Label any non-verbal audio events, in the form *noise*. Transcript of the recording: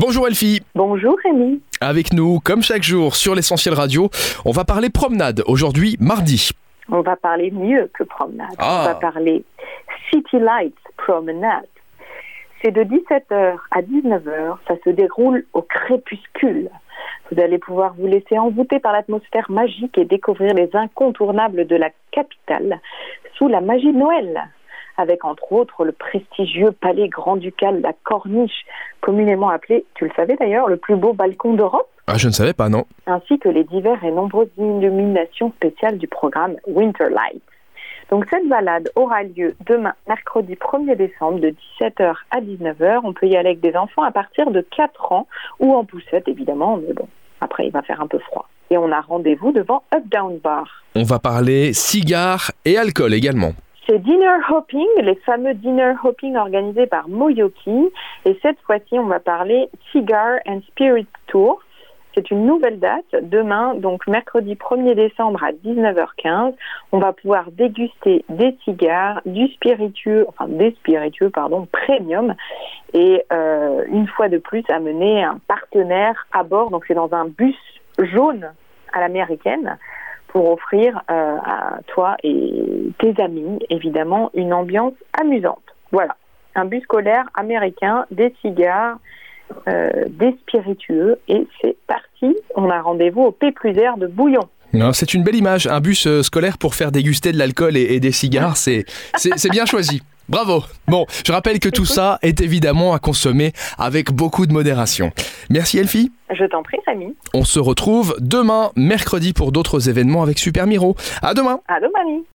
Bonjour Elfie. Bonjour Rémi. Avec nous, comme chaque jour, sur l'essentiel radio, on va parler promenade. Aujourd'hui, mardi. On va parler mieux que promenade. Ah. On va parler City Lights Promenade. C'est de 17h à 19h. Ça se déroule au crépuscule. Vous allez pouvoir vous laisser envoûter par l'atmosphère magique et découvrir les incontournables de la capitale sous la magie de Noël avec entre autres le prestigieux palais grand-ducal, la Corniche, communément appelé, tu le savais d'ailleurs, le plus beau balcon d'Europe, Ah, je ne savais pas, non. ainsi que les divers et nombreuses illuminations spéciales du programme Winter Lights. Donc cette balade aura lieu demain, mercredi 1er décembre, de 17h à 19h. On peut y aller avec des enfants à partir de 4 ans, ou en poussette évidemment, mais bon, après il va faire un peu froid. Et on a rendez-vous devant Up Down Bar. On va parler cigares et alcool également. C'est dinner hopping, les fameux dinner hopping organisés par Moyoki. Et cette fois-ci, on va parler Cigar and Spirit Tour. C'est une nouvelle date, demain, donc mercredi 1er décembre à 19h15. On va pouvoir déguster des cigares, du spiritueux, enfin des spiritueux, pardon, premium. Et euh, une fois de plus, amener un partenaire à bord. Donc c'est dans un bus jaune à l'américaine pour offrir euh, à toi et tes amis, évidemment, une ambiance amusante. Voilà, un bus scolaire américain, des cigares, euh, des spiritueux, et c'est parti. On a rendez-vous au P plus R de Bouillon. Non, C'est une belle image, un bus euh, scolaire pour faire déguster de l'alcool et, et des cigares, c'est bien choisi. *laughs* Bravo. Bon, je rappelle que tout ça est évidemment à consommer avec beaucoup de modération. Merci Elfie. Je t'en prie, Samy. On se retrouve demain, mercredi, pour d'autres événements avec Super Miro. À demain. À demain.